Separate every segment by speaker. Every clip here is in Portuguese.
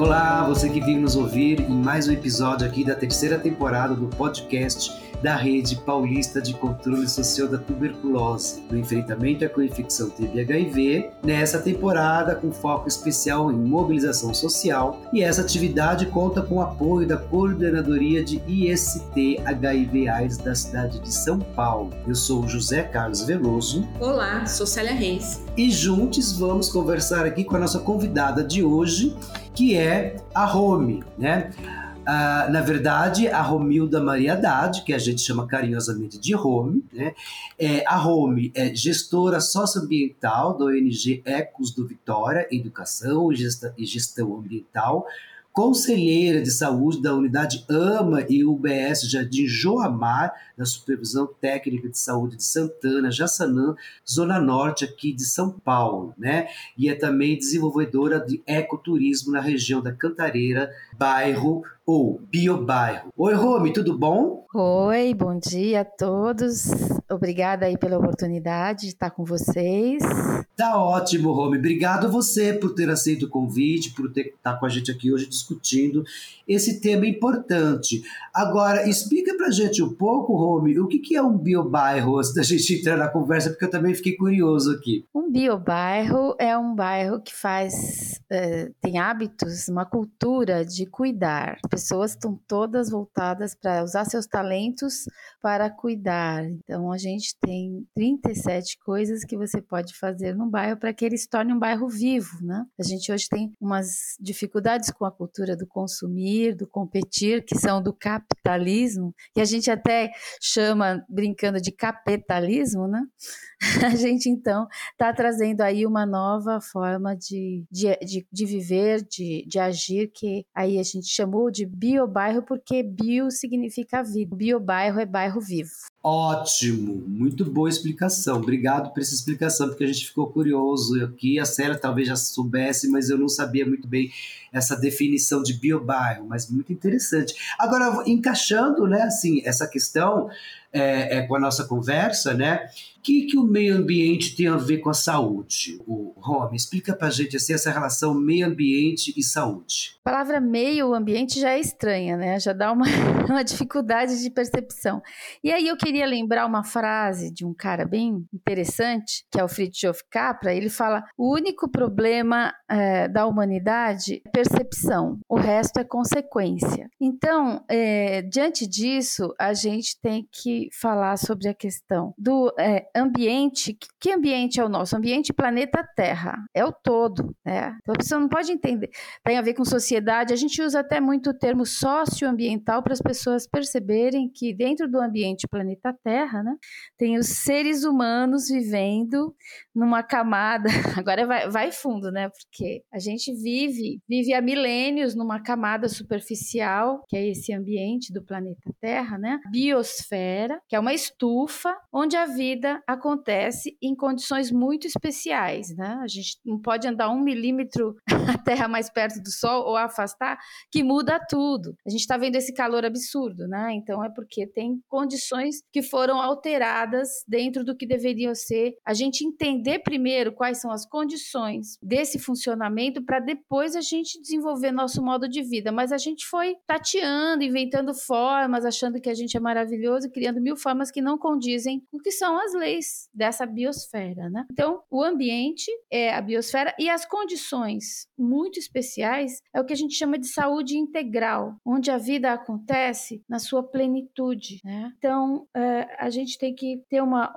Speaker 1: Olá, você que veio nos ouvir em mais um episódio aqui da terceira temporada do podcast da Rede Paulista de Controle Social da Tuberculose, no enfrentamento à co-infecção TB-HIV, nessa temporada com foco especial em mobilização social, e essa atividade conta com o apoio da Coordenadoria de IST HIV-AIDS da cidade de São Paulo. Eu sou José Carlos Veloso.
Speaker 2: Olá, sou Célia Reis.
Speaker 1: E juntos vamos conversar aqui com a nossa convidada de hoje, que é a Rome, né? Uh, na verdade, a Romilda Maria Haddad, que a gente chama carinhosamente de Rome, né? É, a Rome é gestora socioambiental da ONG Ecos do Vitória, Educação e Gestão Ambiental, conselheira de saúde da unidade AMA e UBS Jardim Joamar, da Supervisão Técnica de Saúde de Santana, Jaçanã, Zona Norte aqui de São Paulo, né? E é também desenvolvedora de ecoturismo na região da Cantareira, bairro ou biobairro. Oi, Rome, tudo bom?
Speaker 3: Oi, bom dia a todos. Obrigada aí pela oportunidade de estar com vocês.
Speaker 1: Tá ótimo, Rome. Obrigado a você por ter aceito o convite, por ter estar com a gente aqui hoje discutindo esse tema importante. Agora, explica pra gente um pouco, Rome, o que é um biobairro antes da gente entrar na conversa, porque eu também fiquei curioso aqui.
Speaker 3: Um biobairro é um bairro que faz, é, tem hábitos, uma cultura de cuidar. As pessoas estão todas voltadas para usar seus talentos para cuidar. Então, a gente tem 37 coisas que você pode fazer num bairro para que ele se torne um bairro vivo, né? A gente hoje tem umas dificuldades com a cultura do consumir, do competir, que são do capitalismo, que a gente até chama, brincando, de capitalismo, né? A gente, então, está trazendo aí uma nova forma de, de, de, de viver, de, de agir, que aí a gente chamou de biobairro, porque bio significa vida. Biobairro é bairro vivo.
Speaker 1: Ótimo, muito boa explicação. Obrigado por essa explicação, porque a gente ficou curioso aqui. A Célia talvez já soubesse, mas eu não sabia muito bem essa definição de biobairro, mas muito interessante. Agora, encaixando, né, assim, essa questão é, é, com a nossa conversa, né? Que, que o meio ambiente tem a ver com a saúde? O Rome, explica pra gente assim, essa relação meio ambiente e saúde.
Speaker 3: A palavra meio ambiente já é estranha, né? Já dá uma, uma dificuldade de percepção. E aí eu queria lembrar uma frase de um cara bem interessante, que é o Fritjof Capra. Ele fala: o único problema é, da humanidade é percepção, o resto é consequência. Então, é, diante disso, a gente tem que falar sobre a questão do é, ambiente. Que ambiente é o nosso? Ambiente planeta Terra. É o todo. Né? Então a pessoa não pode entender. Tem a ver com sociedade. A gente usa até muito o termo socioambiental para as pessoas perceberem que dentro do ambiente planeta Terra, né, tem os seres humanos vivendo numa camada. Agora vai, vai fundo, né? Porque a gente vive, vive há milênios numa camada superficial, que é esse ambiente do planeta Terra, né? Biosfera que é uma estufa onde a vida acontece em condições muito especiais, né? A gente não pode andar um milímetro a Terra mais perto do Sol ou afastar, que muda tudo. A gente está vendo esse calor absurdo, né? Então é porque tem condições que foram alteradas dentro do que deveriam ser. A gente entender primeiro quais são as condições desse funcionamento para depois a gente desenvolver nosso modo de vida. Mas a gente foi tateando, inventando formas, achando que a gente é maravilhoso, criando mil formas que não condizem com o que são as leis dessa biosfera, né? Então, o ambiente é a biosfera e as condições muito especiais é o que a gente chama de saúde integral, onde a vida acontece na sua plenitude, né? Então, é, a gente tem que ter uma,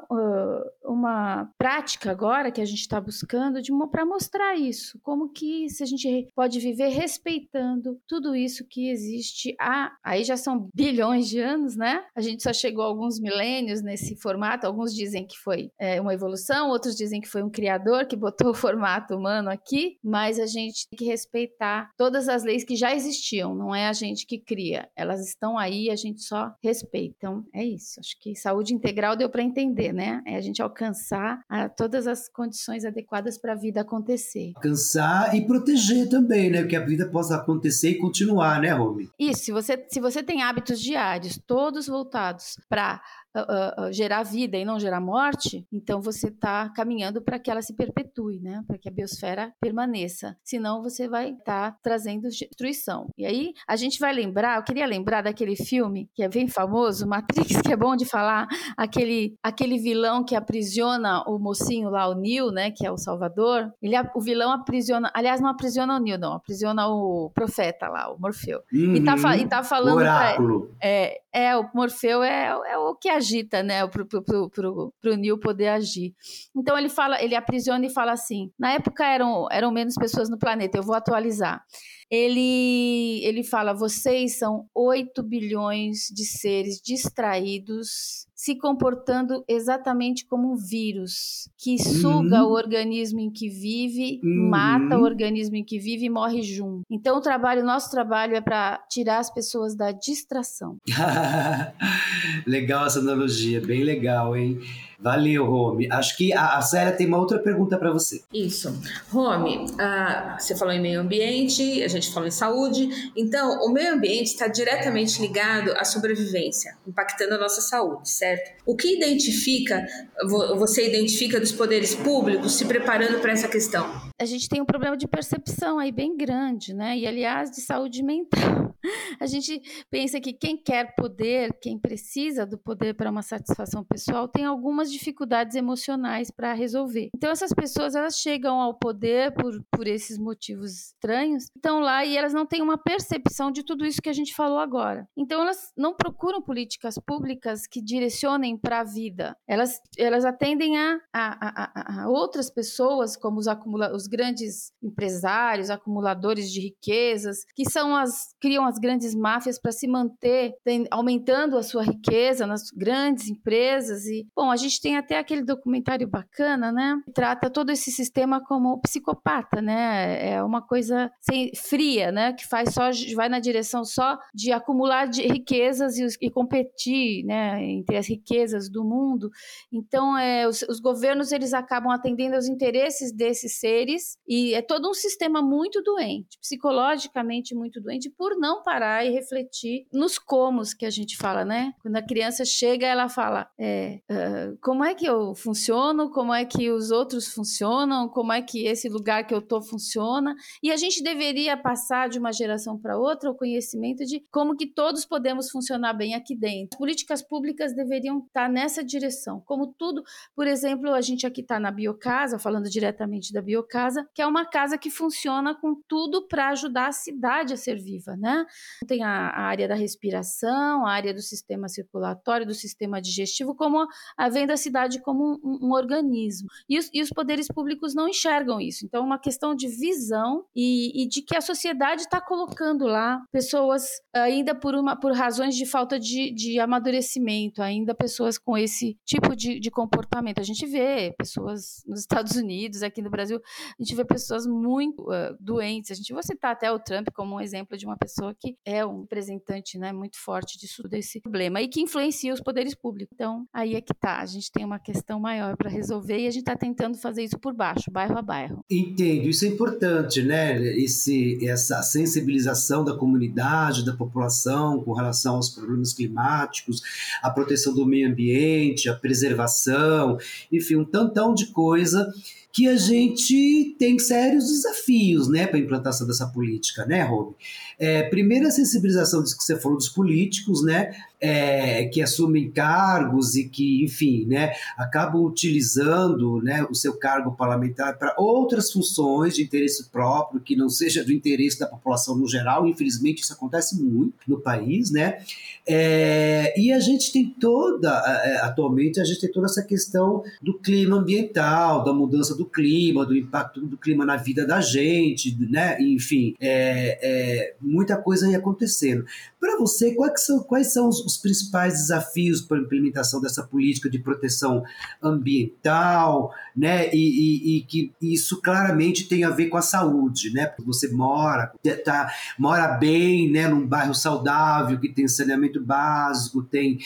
Speaker 3: uma prática agora que a gente está buscando para mostrar isso, como que se a gente pode viver respeitando tudo isso que existe há, aí já são bilhões de anos, né? A gente só chegou alguns milênios nesse formato. Alguns dizem que foi é, uma evolução, outros dizem que foi um criador que botou o formato humano aqui, mas a gente tem que respeitar todas as leis que já existiam, não é a gente que cria. Elas estão aí, a gente só respeita. Então, é isso. Acho que saúde integral deu para entender, né? É a gente alcançar a, todas as condições adequadas para a vida acontecer.
Speaker 1: Alcançar e proteger também, né? Que a vida possa acontecer e continuar, né, Romy?
Speaker 3: Isso. Se você, se você tem hábitos diários, todos voltados para uh, uh, gerar vida e não gerar morte, então você está caminhando para que ela se perpetue, né? Para que a biosfera permaneça. Senão você vai estar tá trazendo destruição. E aí a gente vai lembrar, eu queria lembrar daquele filme que é bem famoso, Matrix, que é bom de falar, aquele, aquele vilão que aprisiona o mocinho lá, o Neo, né? Que é o Salvador. Ele, o vilão aprisiona, aliás, não aprisiona o Neo, não, aprisiona o profeta lá, o Morfeu.
Speaker 1: Uhum,
Speaker 3: e, tá, e tá falando.
Speaker 1: Oráculo.
Speaker 3: Pra, é, é, o Morfeu é, é o que agita, né, pro, pro, pro, pro, Neil poder agir. Então ele fala, ele aprisiona e fala assim: na época eram, eram menos pessoas no planeta, eu vou atualizar ele, ele fala: vocês são 8 bilhões de seres distraídos, se comportando exatamente como um vírus que suga uhum. o organismo em que vive, uhum. mata o organismo em que vive e morre junto. Então, o trabalho, nosso trabalho é para tirar as pessoas da distração.
Speaker 1: legal essa analogia, bem legal, hein? Valeu, Rome. Acho que a, a Célia tem uma outra pergunta para você.
Speaker 2: Isso. Rome, uh, você falou em meio ambiente, a gente falou em saúde. Então, o meio ambiente está diretamente ligado à sobrevivência, impactando a nossa saúde, certo? O que identifica, você identifica dos poderes públicos se preparando para essa questão?
Speaker 3: A gente tem um problema de percepção aí bem grande, né? E, aliás, de saúde mental. A gente pensa que quem quer poder, quem precisa do poder para uma satisfação pessoal, tem algumas dificuldades emocionais para resolver. Então essas pessoas elas chegam ao poder por, por esses motivos estranhos, estão lá e elas não têm uma percepção de tudo isso que a gente falou agora. Então elas não procuram políticas públicas que direcionem para a vida. Elas, elas atendem a, a, a, a outras pessoas, como os, acumula os grandes empresários, acumuladores de riquezas, que são as criam as grandes máfias para se manter tem, aumentando a sua riqueza nas grandes empresas e bom a gente tem até aquele documentário bacana, né? Que trata todo esse sistema como psicopata, né? É uma coisa sem, fria, né? Que faz só vai na direção só de acumular de riquezas e, e, competir, né? Entre as riquezas do mundo. Então, é, os, os governos eles acabam atendendo aos interesses desses seres e é todo um sistema muito doente, psicologicamente muito doente, por não parar e refletir nos comos que a gente fala, né? Quando a criança chega, ela fala, é, uh, como é que eu funciono, como é que os outros funcionam, como é que esse lugar que eu tô funciona. E a gente deveria passar de uma geração para outra o conhecimento de como que todos podemos funcionar bem aqui dentro. Políticas públicas deveriam estar nessa direção. Como tudo, por exemplo, a gente aqui está na Biocasa, falando diretamente da Biocasa, que é uma casa que funciona com tudo para ajudar a cidade a ser viva, né? Tem a, a área da respiração, a área do sistema circulatório, do sistema digestivo, como a venda da cidade como um, um organismo. E os, e os, poderes públicos não enxergam isso. Então, é uma questão de visão e, e de que a sociedade está colocando lá pessoas ainda por, uma, por razões de falta de, de amadurecimento, ainda pessoas com esse tipo de, de comportamento. A gente vê pessoas nos Estados Unidos, aqui no Brasil, a gente vê pessoas muito uh, doentes. A gente vai citar até o Trump como um exemplo de uma pessoa que é um representante né, muito forte disso, desse problema e que influencia os poderes públicos. Então, aí é que tá. A gente tem uma questão maior para resolver e a gente está tentando fazer isso por baixo, bairro a bairro.
Speaker 1: Entendo, isso é importante, né? Esse, essa sensibilização da comunidade, da população com relação aos problemas climáticos, a proteção do meio ambiente, a preservação, enfim, um tantão de coisa que a gente tem sérios desafios né, para a implantação dessa política, né, Rob? É, primeiro, a sensibilização disso que você falou dos políticos, né? É, que assumem cargos e que, enfim, né, acabam utilizando né, o seu cargo parlamentar para outras funções de interesse próprio, que não seja do interesse da população no geral. Infelizmente, isso acontece muito no país, né? É, e a gente tem toda, é, atualmente, a gente tem toda essa questão do clima ambiental, da mudança do clima, do impacto do clima na vida da gente, né? Enfim, é, é muita coisa aí acontecendo. Para você, quais são, quais são os os principais desafios para a implementação dessa política de proteção ambiental, né? E, e, e, que isso claramente tem a ver com a saúde, né? Porque você mora, tá, mora bem, né? Num bairro saudável que tem saneamento básico, tem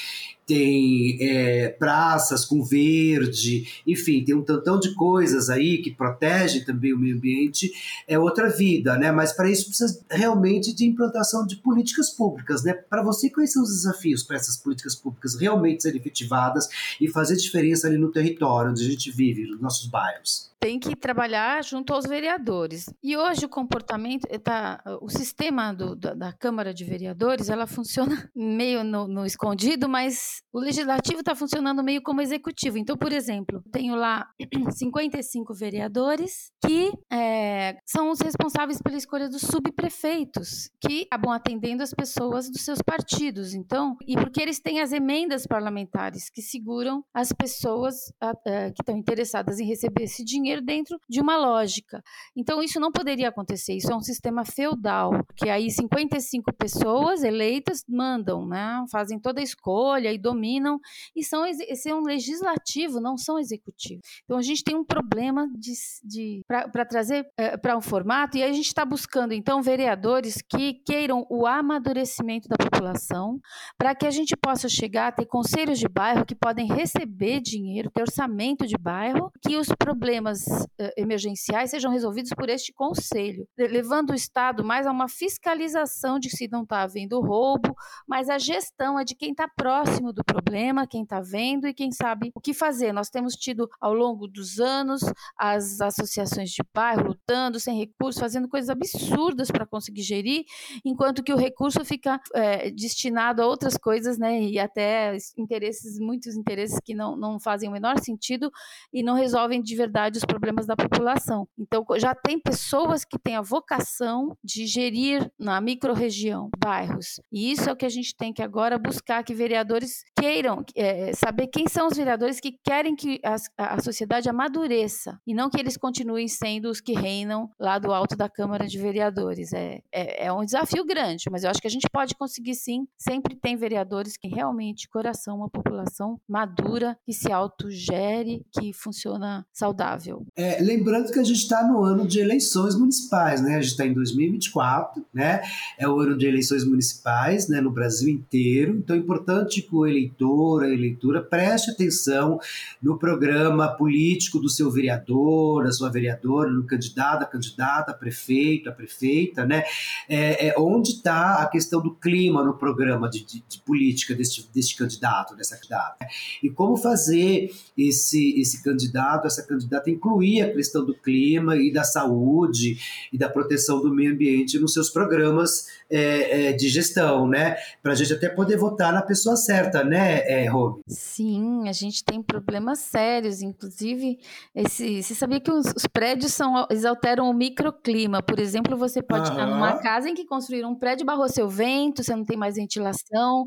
Speaker 1: tem é, praças com verde, enfim, tem um tantão de coisas aí que protegem também o meio ambiente, é outra vida, né? Mas para isso precisa realmente de implantação de políticas públicas, né? Para você, quais são os desafios para essas políticas públicas realmente serem efetivadas e fazer diferença ali no território onde a gente vive, nos nossos bairros?
Speaker 3: Tem que trabalhar junto aos vereadores. E hoje o comportamento, eh, tá, o sistema do, da, da, Câmara de Vereadores, ela funciona meio no, no escondido, mas o legislativo está funcionando meio como executivo. Então, por exemplo, tenho lá 55 vereadores que é, são os responsáveis pela escolha dos subprefeitos, que acabam atendendo as pessoas dos seus partidos. Então, e porque eles têm as emendas parlamentares que seguram as pessoas a, a, eh, que estão interessadas em receber esse dinheiro dinheiro dentro de uma lógica. Então, isso não poderia acontecer. Isso é um sistema feudal, que aí 55 pessoas eleitas mandam, né? fazem toda a escolha e dominam, e são, esse é um legislativo, não são executivo. Então, a gente tem um problema de, de para trazer é, para um formato, e a gente está buscando, então, vereadores que queiram o amadurecimento da população, para que a gente possa chegar a ter conselhos de bairro que podem receber dinheiro, ter orçamento de bairro, que os problemas problemas uh, emergenciais sejam resolvidos por este conselho, levando o Estado mais a uma fiscalização de se não está havendo roubo, mas a gestão é de quem está próximo do problema, quem está vendo e quem sabe o que fazer. Nós temos tido ao longo dos anos as associações de bairro lutando sem recursos, fazendo coisas absurdas para conseguir gerir, enquanto que o recurso fica é, destinado a outras coisas, né, e até interesses, muitos interesses que não, não fazem o menor sentido e não resolvem de verdade os problemas da população. Então, já tem pessoas que têm a vocação de gerir na microrregião, bairros. E isso é o que a gente tem que agora buscar que vereadores queiram é, saber quem são os vereadores que querem que a, a sociedade amadureça e não que eles continuem sendo os que reinam lá do alto da Câmara de Vereadores. É, é, é um desafio grande, mas eu acho que a gente pode conseguir sim. Sempre tem vereadores que realmente coração uma população madura, que se autogere, que funciona saudável.
Speaker 1: É, lembrando que a gente está no ano de eleições municipais, né? A gente está em 2024, né? É o ano de eleições municipais, né? No Brasil inteiro. Então é importante que o eleitor, a eleitora preste atenção no programa político do seu vereador, da sua vereadora, no candidato, a candidata, a prefeito, a prefeita, né? É, é onde está a questão do clima no programa de, de, de política deste, deste candidato, dessa candidata. E como fazer esse, esse candidato, essa candidata incluir incluir a questão do clima e da saúde e da proteção do meio ambiente nos seus programas é, é, de gestão, né? Para a gente até poder votar na pessoa certa, né, é, Rob?
Speaker 3: Sim, a gente tem problemas sérios, inclusive, esse, você sabia que os, os prédios são, eles alteram o microclima. Por exemplo, você pode estar numa casa em que construíram um prédio, barrou seu vento, você não tem mais ventilação.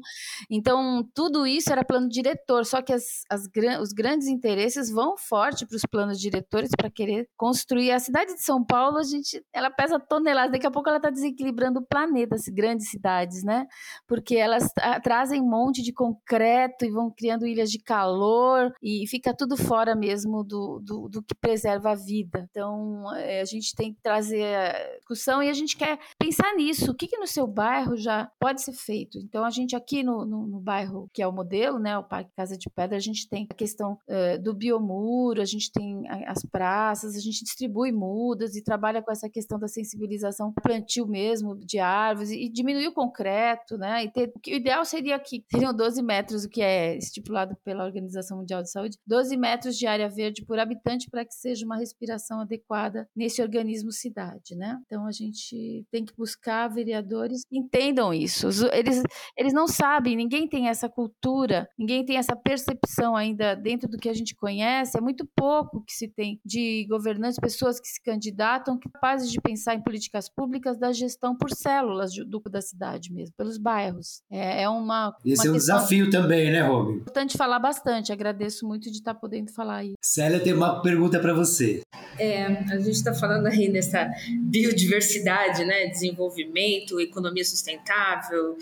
Speaker 3: Então, tudo isso era plano diretor, só que as, as, os grandes interesses vão forte para os planos diretores para querer construir. A cidade de São Paulo, a gente, ela pesa toneladas, daqui a pouco ela está desequilibrando o planeta das grandes cidades, né? Porque elas trazem um monte de concreto e vão criando ilhas de calor e fica tudo fora mesmo do, do, do que preserva a vida. Então, é, a gente tem que trazer a discussão e a gente quer pensar nisso. O que, que no seu bairro já pode ser feito? Então, a gente aqui no, no, no bairro, que é o modelo, né? O Parque Casa de Pedra, a gente tem a questão uh, do biomuro, a gente tem as praças, a gente distribui mudas e trabalha com essa questão da sensibilização plantio mesmo de árvores árvores e diminuir o concreto, né? E ter, o, que, o ideal seria que seriam 12 metros, o que é estipulado pela Organização Mundial de Saúde, 12 metros de área verde por habitante para que seja uma respiração adequada nesse organismo cidade, né? Então a gente tem que buscar vereadores que entendam isso. Eles, eles não sabem, ninguém tem essa cultura, ninguém tem essa percepção ainda dentro do que a gente conhece. É muito pouco que se tem de governantes, pessoas que se candidatam, capazes de pensar em políticas públicas da gestão por células do, da cidade mesmo, pelos bairros. É, é uma.
Speaker 1: Esse
Speaker 3: uma
Speaker 1: é um desafio também, né, Rob?
Speaker 3: Importante falar bastante. Agradeço muito de estar podendo falar aí.
Speaker 1: Célia tem uma pergunta para você.
Speaker 2: É, a gente está falando aí dessa biodiversidade, né? Desenvolvimento, economia sustentável,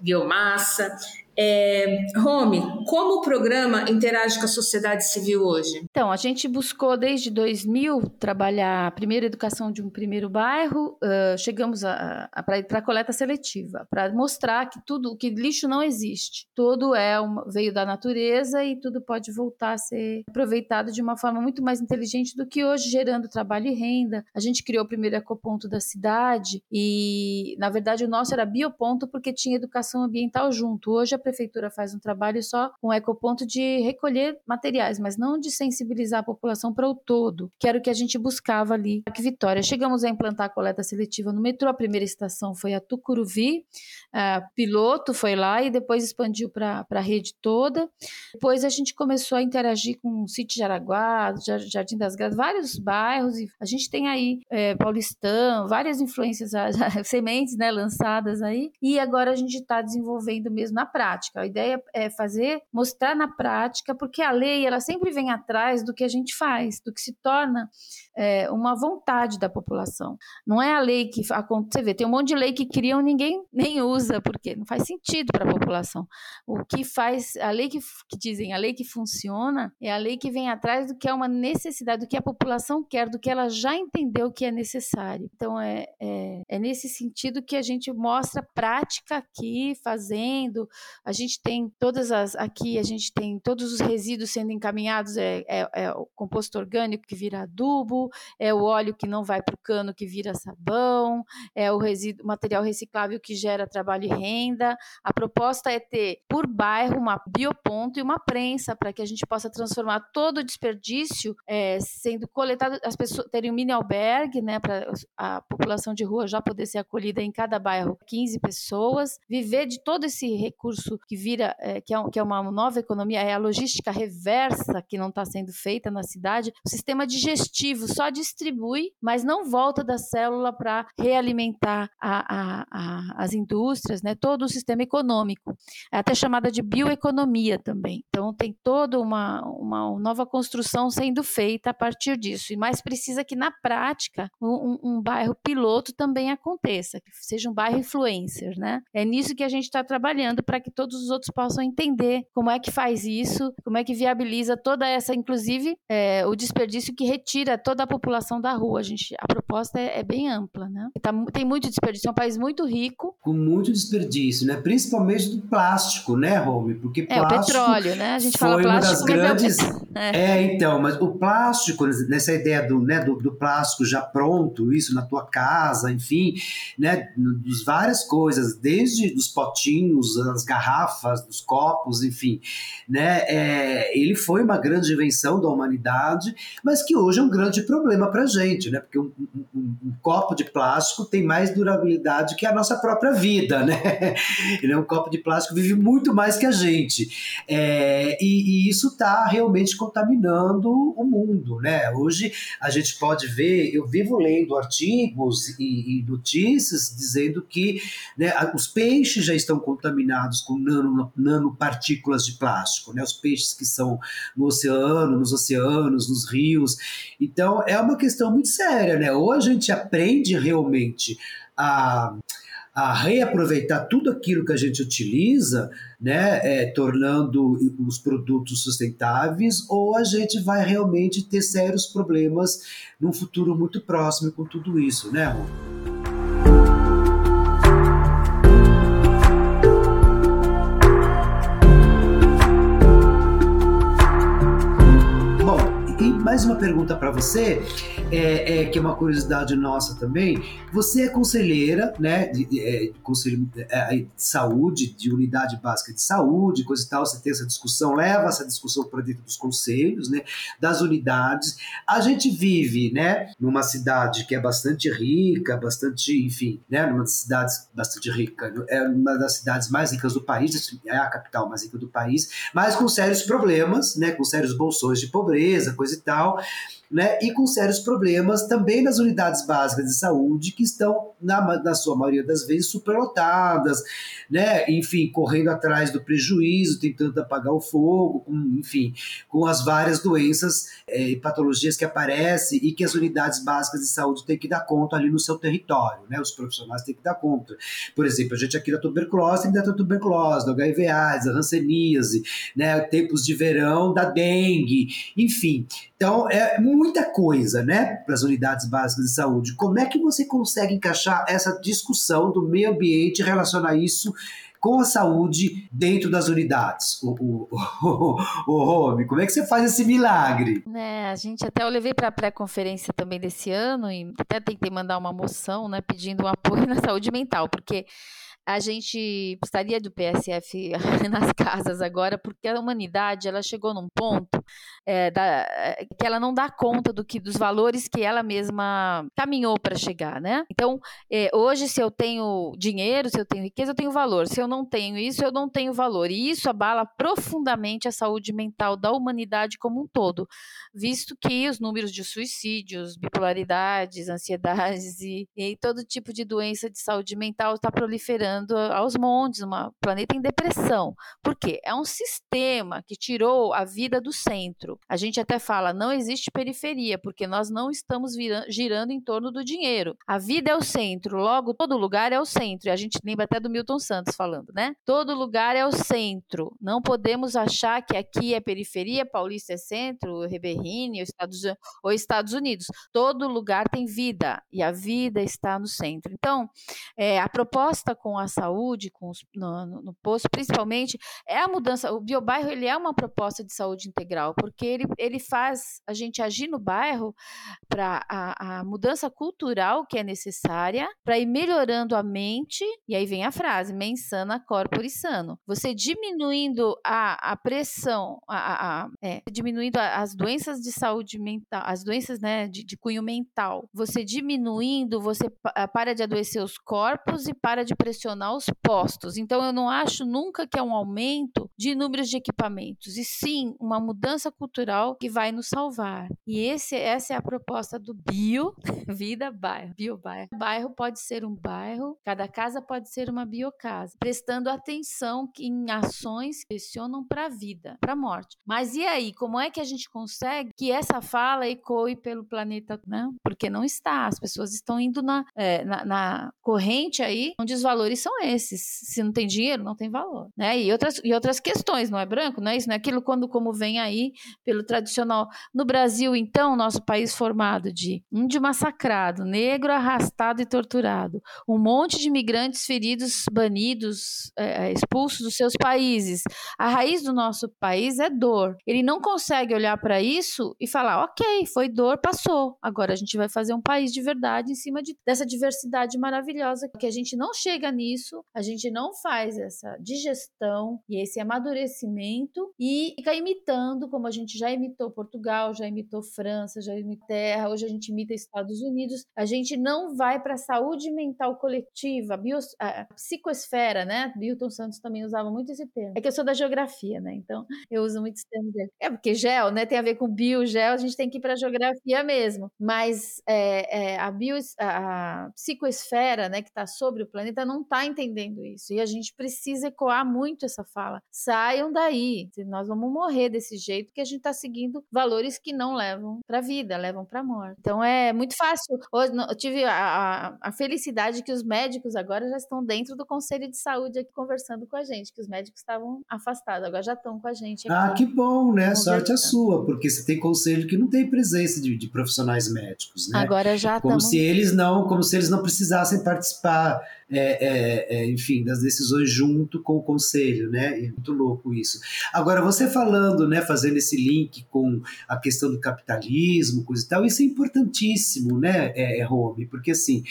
Speaker 2: biomassa. É, Rome, como o programa interage com a sociedade civil hoje?
Speaker 3: Então, a gente buscou desde 2000 trabalhar a primeira educação de um primeiro bairro, uh, chegamos para a coleta seletiva, para mostrar que tudo, que lixo não existe, tudo é uma, veio da natureza e tudo pode voltar a ser aproveitado de uma forma muito mais inteligente do que hoje, gerando trabalho e renda. A gente criou o primeiro ecoponto da cidade e, na verdade, o nosso era bioponto porque tinha educação ambiental junto. Hoje a prefeitura faz um trabalho só com ecoponto de recolher materiais, mas não de sensibilizar a população para o todo, que era o que a gente buscava ali aqui Vitória. Chegamos a implantar a coleta seletiva no metrô, a primeira estação foi a Tucuruvi, a piloto foi lá e depois expandiu para a rede toda. Depois a gente começou a interagir com o Sítio Jaraguá, Jardim das Graças, vários bairros, e a gente tem aí é, Paulistão, várias influências, sementes né, lançadas aí, e agora a gente está desenvolvendo mesmo na prática prática. A ideia é fazer, mostrar na prática, porque a lei ela sempre vem atrás do que a gente faz, do que se torna é, uma vontade da população. Não é a lei que você vê, tem um monte de lei que criam ninguém nem usa, porque não faz sentido para a população. O que faz a lei que, que dizem a lei que funciona é a lei que vem atrás do que é uma necessidade, do que a população quer, do que ela já entendeu que é necessário. Então é, é, é nesse sentido que a gente mostra prática aqui, fazendo, a gente tem todas as aqui a gente tem todos os resíduos sendo encaminhados é, é, é o composto orgânico que vira adubo, é o óleo que não vai para o cano que vira sabão, é o resíduo material reciclável que gera trabalho e renda. A proposta é ter por bairro uma bioponto e uma prensa para que a gente possa transformar todo o desperdício é, sendo coletado, as pessoas terem um mini albergue, né, para a população de rua já poder ser acolhida em cada bairro, 15 pessoas, viver de todo esse recurso que vira, é, que, é que é uma nova economia, é a logística reversa que não está sendo feita na cidade. O sistema digestivo só distribui, mas não volta da célula para realimentar a, a, a, as indústrias, né? todo o sistema econômico. É até chamada de bioeconomia também. Então, tem toda uma, uma nova construção sendo feita a partir disso. E mais precisa que, na prática, um, um bairro piloto também aconteça, que seja um bairro influencer. Né? É nisso que a gente está trabalhando para que todo todos os outros possam entender como é que faz isso, como é que viabiliza toda essa, inclusive é, o desperdício que retira toda a população da rua. A, gente, a proposta é, é bem ampla, né? Tá, tem muito desperdício, é um país muito rico.
Speaker 1: Com muito desperdício, né? Principalmente do plástico, né, Rome? Porque
Speaker 3: plástico. É, o petróleo, né? A gente fala plástico.
Speaker 1: Uma das grandes. É. é. então, mas o plástico, nessa ideia do, né, do, do plástico já pronto, isso na tua casa, enfim, né? Dos várias coisas, desde os potinhos, as garrafas garrafas, dos copos, enfim, né? É, ele foi uma grande invenção da humanidade, mas que hoje é um grande problema para a gente, né? Porque um, um, um, copo de plástico tem mais durabilidade que a nossa própria vida, né? Ele é um copo de plástico vive muito mais que a gente, é, e, e, isso está realmente contaminando o mundo, né? Hoje a gente pode ver, eu vivo lendo artigos e, e notícias dizendo que né, os peixes já estão contaminados com nano, nanopartículas de plástico, né? os peixes que são no oceano, nos oceanos, nos rios. Então é uma questão muito séria, né? Ou a gente aprende realmente a a reaproveitar tudo aquilo que a gente utiliza, né, é, tornando os produtos sustentáveis, ou a gente vai realmente ter sérios problemas num futuro muito próximo com tudo isso, né, Rô? Mais uma pergunta para você, é, é, que é uma curiosidade nossa também. Você é conselheira, né, de, de, é, de conselho é, de saúde, de unidade básica de saúde, coisa e tal. Você tem essa discussão, leva essa discussão para dentro dos conselhos, né, das unidades. A gente vive, né, numa cidade que é bastante rica, bastante, enfim, né, numa das cidades bastante rica, é uma das cidades mais ricas do país, é a capital mais rica do país, mas com sérios problemas, né, com sérios bolsões de pobreza, coisa e tal tal. Né, e com sérios problemas também nas unidades básicas de saúde, que estão, na, na sua maioria das vezes, superlotadas, né, enfim, correndo atrás do prejuízo, tentando apagar o fogo, com, enfim, com as várias doenças é, e patologias que aparecem e que as unidades básicas de saúde têm que dar conta ali no seu território, né, os profissionais têm que dar conta. Por exemplo, a gente aqui da tuberculose tem que dar da tuberculose, do HIV AIDS, da hanseníase, né, tempos de verão, da dengue, enfim. Então, é muita coisa, né, para as unidades básicas de saúde. Como é que você consegue encaixar essa discussão do meio ambiente, relacionar isso com a saúde dentro das unidades. O, o, o, o Romy, como é que você faz esse milagre?
Speaker 3: É, a gente até eu levei para a pré-conferência também desse ano e até tentei mandar uma moção, né, pedindo um apoio na saúde mental, porque a gente precisaria do PSF nas casas agora, porque a humanidade ela chegou num ponto é, da, que ela não dá conta do que dos valores que ela mesma caminhou para chegar, né? Então, é, hoje se eu tenho dinheiro, se eu tenho riqueza, eu tenho valor. Se eu não tenho isso, eu não tenho valor. E isso abala profundamente a saúde mental da humanidade como um todo, visto que os números de suicídios, bipolaridades, ansiedades e, e todo tipo de doença de saúde mental está proliferando aos montes, um planeta em depressão. Por quê? É um sistema que tirou a vida do centro. A gente até fala, não existe periferia, porque nós não estamos girando em torno do dinheiro. A vida é o centro, logo todo lugar é o centro. E a gente lembra até do Milton Santos falando, né? Todo lugar é o centro. Não podemos achar que aqui é periferia, Paulista é centro, Riberine, Estados, ou Estados Unidos. Todo lugar tem vida e a vida está no centro. Então, é, a proposta com a saúde, com os, no, no, no, posto, principalmente, é a mudança. O biobairro ele é uma proposta de saúde integral, porque ele, ele faz a gente agir no bairro para a, a mudança cultural que é necessária para ir melhorando a mente, e aí vem a frase, mens sana corpore sano. Você diminuindo a, a pressão, a, a é, diminuindo as doenças de saúde mental, as doenças né, de, de cunho mental, você diminuindo, você para de adoecer os corpos e para de pressionar os postos. Então, eu não acho nunca que é um aumento de números de equipamentos, e sim uma mudança cultural que vai nos salvar. E esse, essa é a proposta do Bio Vida Bairro. Bio Bairro. Bairro pode ser um bairro, cada casa pode ser uma biocasa, prestando atenção em ações que direcionam para a vida, para a morte. Mas e aí, como é que a gente consegue que essa fala ecoe pelo planeta? Né? Porque não está. As pessoas estão indo na, é, na, na corrente aí onde os valores são esses. Se não tem dinheiro, não tem valor, né? E outras, e outras questões, não é branco, não é isso, não é aquilo quando como vem aí pelo tradicional. No Brasil, então, nosso país formado de índio massacrado, negro arrastado e torturado, um monte de imigrantes feridos, banidos, é, é, expulsos dos seus países. A raiz do nosso país é dor. Ele não consegue olhar para isso e falar, ok, foi dor, passou. Agora a gente vai fazer um país de verdade em cima de, dessa diversidade maravilhosa que a gente não chega nisso isso, a gente não faz essa digestão e esse amadurecimento e fica imitando, como a gente já imitou Portugal, já imitou França, já imitou Terra, hoje a gente imita Estados Unidos. A gente não vai para a saúde mental coletiva, a, bio, a né? Milton Santos também usava muito esse termo. É que eu sou da geografia, né? Então eu uso muito esse termo dele. É porque gel, né? Tem a ver com bio, gel, a gente tem que ir para a geografia mesmo. Mas é, é, a, bio, a, a né, que está sobre o planeta, não está entendendo isso. E a gente precisa ecoar muito essa fala. Saiam daí. Nós vamos morrer desse jeito que a gente está seguindo valores que não levam para a vida, levam para a morte. Então é muito fácil. Hoje, eu tive a, a, a, felicidade que os médicos agora já estão dentro do Conselho de Saúde aqui conversando com a gente, que os médicos estavam afastados, agora já estão com a gente.
Speaker 1: Aqui, ah, que bom, né? Sorte é sua, porque você tem conselho que não tem presença de, de profissionais médicos, né?
Speaker 3: Agora já
Speaker 1: como se eles não, como se eles não precisassem participar é, é, é, enfim, das decisões junto com o conselho, né? É muito louco isso. Agora, você falando, né, fazendo esse link com a questão do capitalismo, coisa e tal, isso é importantíssimo, né, é, é Rome? Porque assim,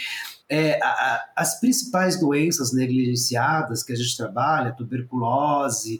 Speaker 1: é, a, a, as principais doenças negligenciadas que a gente trabalha, tuberculose,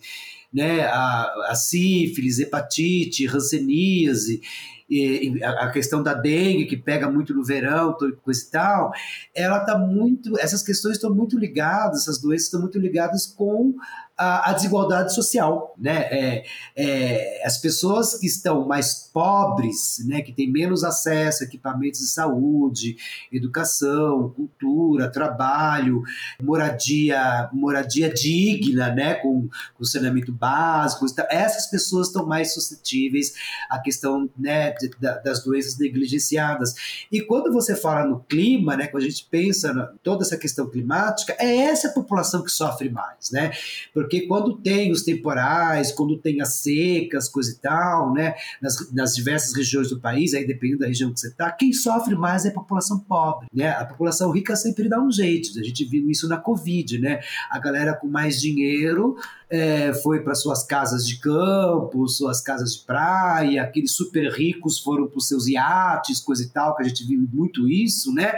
Speaker 1: né, a, a sífilis, hepatite, ranceníase, e, a questão da dengue, que pega muito no verão, coisa e tal, ela está muito. Essas questões estão muito ligadas, essas doenças estão muito ligadas com a, a desigualdade social, né? É, é, as pessoas que estão mais pobres, né, que têm menos acesso a equipamentos de saúde, educação, cultura, trabalho, moradia, moradia digna, né, com, com saneamento básico, essas pessoas estão mais suscetíveis à questão, né, de, das doenças negligenciadas. E quando você fala no clima, né, quando a gente pensa na toda essa questão climática, é essa população que sofre mais, né? Porque quando tem os temporais, quando tem as secas, coisa e tal, né? Nas, nas diversas regiões do país, aí dependendo da região que você está, quem sofre mais é a população pobre, né? A população rica sempre dá um jeito. A gente viu isso na Covid, né? A galera com mais dinheiro é, foi para suas casas de campo, suas casas de praia, aqueles super ricos foram para os seus iates, coisa e tal, que a gente viu muito isso, né?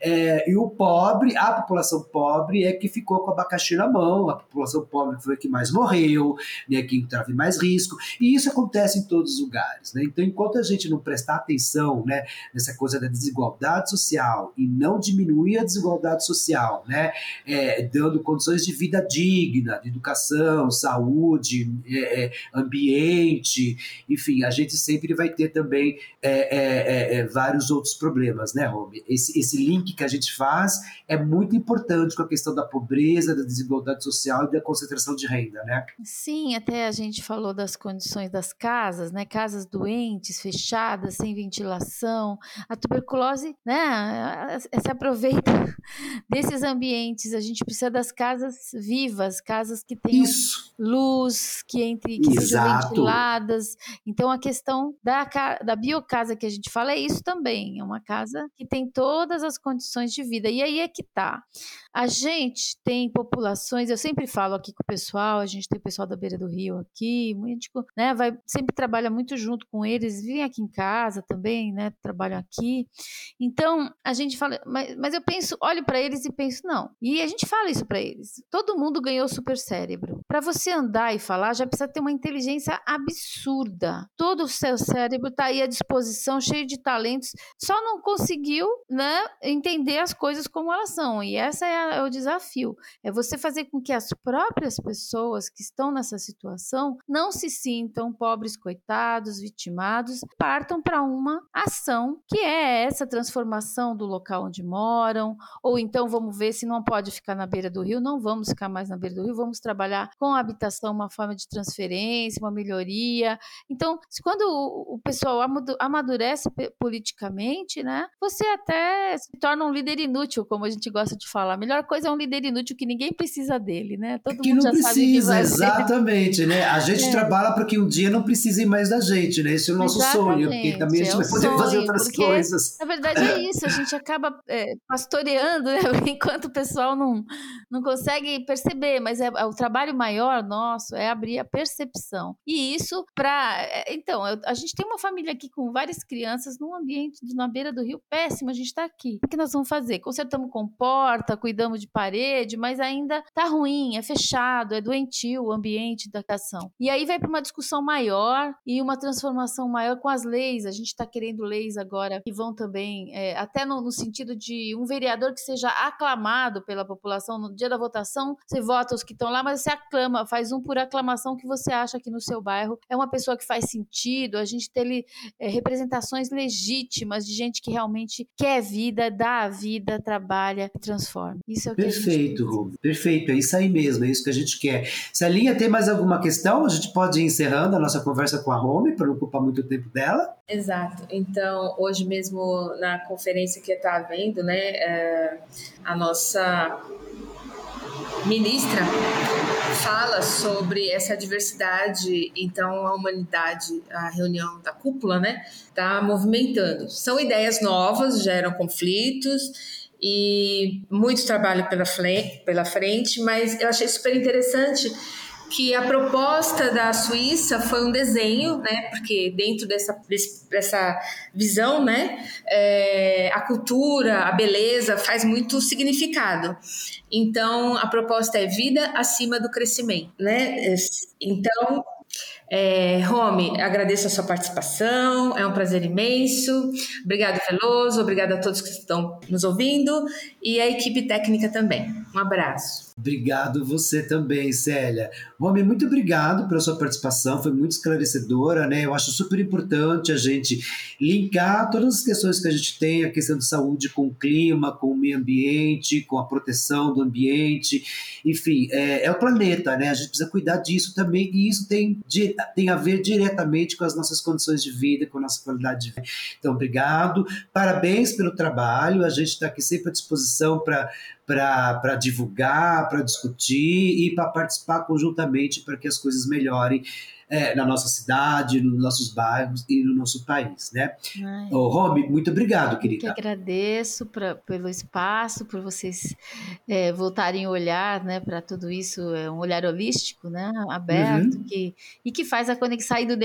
Speaker 1: É, e o pobre, a população pobre é que ficou com o abacaxi na mão, a população pobre foi a que mais morreu, né, que estava em mais risco, e isso acontece em todos os lugares, né? Então, enquanto a gente não prestar atenção, né, nessa coisa da desigualdade social e não diminuir a desigualdade social, né, é, dando condições de vida digna, de educação, saúde, é, é, ambiente, enfim, a gente sempre vai ter também é, é, é, vários outros problemas, né, Romy? Esse, esse link que a gente faz é muito importante com a questão da pobreza, da desigualdade social e da concentração de renda, né?
Speaker 3: Sim, até a gente falou das condições das casas, né? Casas doentes, fechadas, sem ventilação. A tuberculose, né? Se aproveita desses ambientes. A gente precisa das casas vivas, casas que tenham isso. luz, que entre, que Exato. sejam ventiladas. Então a questão da, da biocasa que a gente fala é isso também. É uma casa que tem todas as condições de vida. E aí é que tá. A gente tem populações, eu sempre falo aqui com o pessoal, a gente tem o pessoal da beira do rio aqui, muito, né, vai, sempre trabalha muito junto com eles, vêm aqui em casa também, né, trabalham aqui. Então, a gente fala, mas, mas eu penso, olho para eles e penso, não. E a gente fala isso para eles. Todo mundo ganhou super cérebro. Para você andar e falar, já precisa ter uma inteligência absurda. Todo o seu cérebro está aí à disposição, cheio de talentos, só não conseguiu, né, entender as coisas como elas são. E essa é a é o desafio. É você fazer com que as próprias pessoas que estão nessa situação não se sintam pobres, coitados, vitimados, partam para uma ação que é essa transformação do local onde moram, ou então vamos ver se não pode ficar na beira do rio, não vamos ficar mais na beira do rio, vamos trabalhar com a habitação, uma forma de transferência, uma melhoria. Então, quando o pessoal amadurece politicamente, né, você até se torna um líder inútil, como a gente gosta de falar. Melhor melhor coisa é um líder inútil que ninguém precisa dele, né?
Speaker 1: Todo que mundo não precisa, exatamente, né? A gente é. trabalha para que um dia não precisem mais da gente, né? Esse é o nosso exatamente. sonho, porque também a gente é vai poder sonho, fazer outras porque, coisas.
Speaker 3: Na verdade é isso, a gente acaba é, pastoreando, né? enquanto o pessoal não, não consegue perceber, mas é, é, o trabalho maior nosso é abrir a percepção. E isso para, é, então, eu, a gente tem uma família aqui com várias crianças num ambiente na beira do rio péssimo, a gente está aqui. O que nós vamos fazer? Consertamos com porta, cuidamos de parede, mas ainda tá ruim, é fechado, é doentio o ambiente da ação. E aí vai para uma discussão maior e uma transformação maior com as leis. A gente está querendo leis agora que vão também, é, até no, no, sentido de um vereador que seja aclamado pela população. No dia da votação, você vota os que estão lá, mas você aclama, faz um por aclamação que você acha que no seu bairro é uma pessoa que faz sentido. A gente tem é, representações legítimas de gente que realmente quer vida, dá a vida, trabalha e transforma. Isso é o que
Speaker 1: Perfeito, Rubem. Perfeito, é isso aí mesmo, é isso que a gente quer. Se a linha tem mais alguma questão, a gente pode ir encerrando a nossa conversa com a Rome, para não ocupar muito tempo dela.
Speaker 2: Exato. Então, hoje mesmo na conferência que está havendo, né, é, a nossa ministra fala sobre essa diversidade, então a humanidade, a reunião da cúpula, né, está movimentando. São ideias novas, geram conflitos e muito trabalho pela pela frente, mas eu achei super interessante que a proposta da Suíça foi um desenho, né? Porque dentro dessa, dessa visão, né? É, a cultura, a beleza faz muito significado. Então, a proposta é vida acima do crescimento, né? Então, É, Rome, agradeço a sua participação, é um prazer imenso. Obrigado, Veloso, obrigado a todos que estão nos ouvindo e a equipe técnica também. Um abraço.
Speaker 1: Obrigado você também, Célia. Rome, muito obrigado pela sua participação, foi muito esclarecedora, né? Eu acho super importante a gente linkar todas as questões que a gente tem, a questão de saúde com o clima, com o meio ambiente, com a proteção do ambiente, enfim, é, é o planeta, né? A gente precisa cuidar disso também, e isso tem, tem a ver diretamente com as nossas condições de vida, com a nossa qualidade de vida. Então, obrigado, parabéns pelo trabalho, a gente está aqui sempre à disposição para para divulgar, para discutir e para participar conjuntamente para que as coisas melhorem é, na nossa cidade, nos nossos bairros e no nosso país, né? Ô, Romy, muito obrigado, querida.
Speaker 3: Eu que agradeço pra, pelo espaço, por vocês é, voltarem a olhar, né, para tudo isso, é um olhar holístico, né, aberto, uhum. que, e que faz a conexão sair do,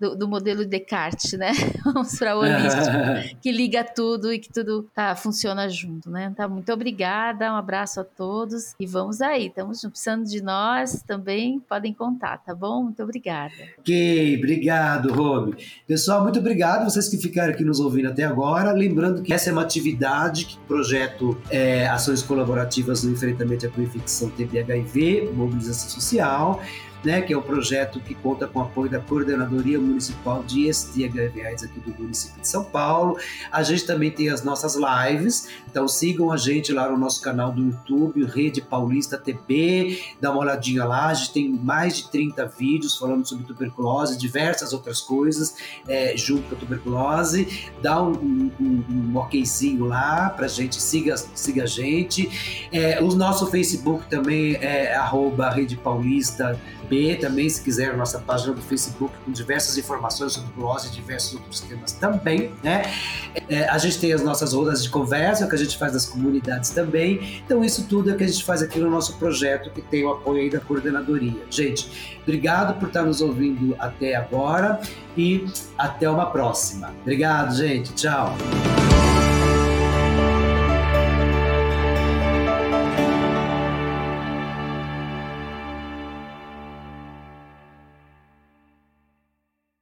Speaker 3: do, do, modelo Descartes, né? Vamos para o holístico, que liga tudo e que tudo tá, funciona junto, né? Então, muito obrigada, um abraço a todos e vamos aí, estamos precisando de nós também, podem contar, tá bom? Muito obrigada. Obrigada.
Speaker 1: Ok, obrigado, Romy. Pessoal, muito obrigado vocês que ficaram aqui nos ouvindo até agora. Lembrando que essa é uma atividade que projeto é, ações colaborativas no enfrentamento à infecção TB-HIV, mobilização social né, que é o um projeto que conta com o apoio da Coordenadoria Municipal de STHVAs aqui do município de São Paulo. A gente também tem as nossas lives, então sigam a gente lá no nosso canal do YouTube, Rede Paulista TV, dá uma olhadinha lá, a gente tem mais de 30 vídeos falando sobre tuberculose, diversas outras coisas é, junto com a tuberculose, dá um, um, um, um okzinho lá pra gente, siga, siga a gente. É, o nosso Facebook também é arroba Rede Paulista Também, se quiser, nossa página do Facebook com diversas informações sobre glucose e diversos outros temas também, né? É, a gente tem as nossas rodas de conversa, que a gente faz nas comunidades também. Então, isso tudo é o que a gente faz aqui no nosso projeto, que tem o apoio aí da coordenadoria. Gente, obrigado por estar nos ouvindo até agora e até uma próxima. Obrigado, gente. Tchau.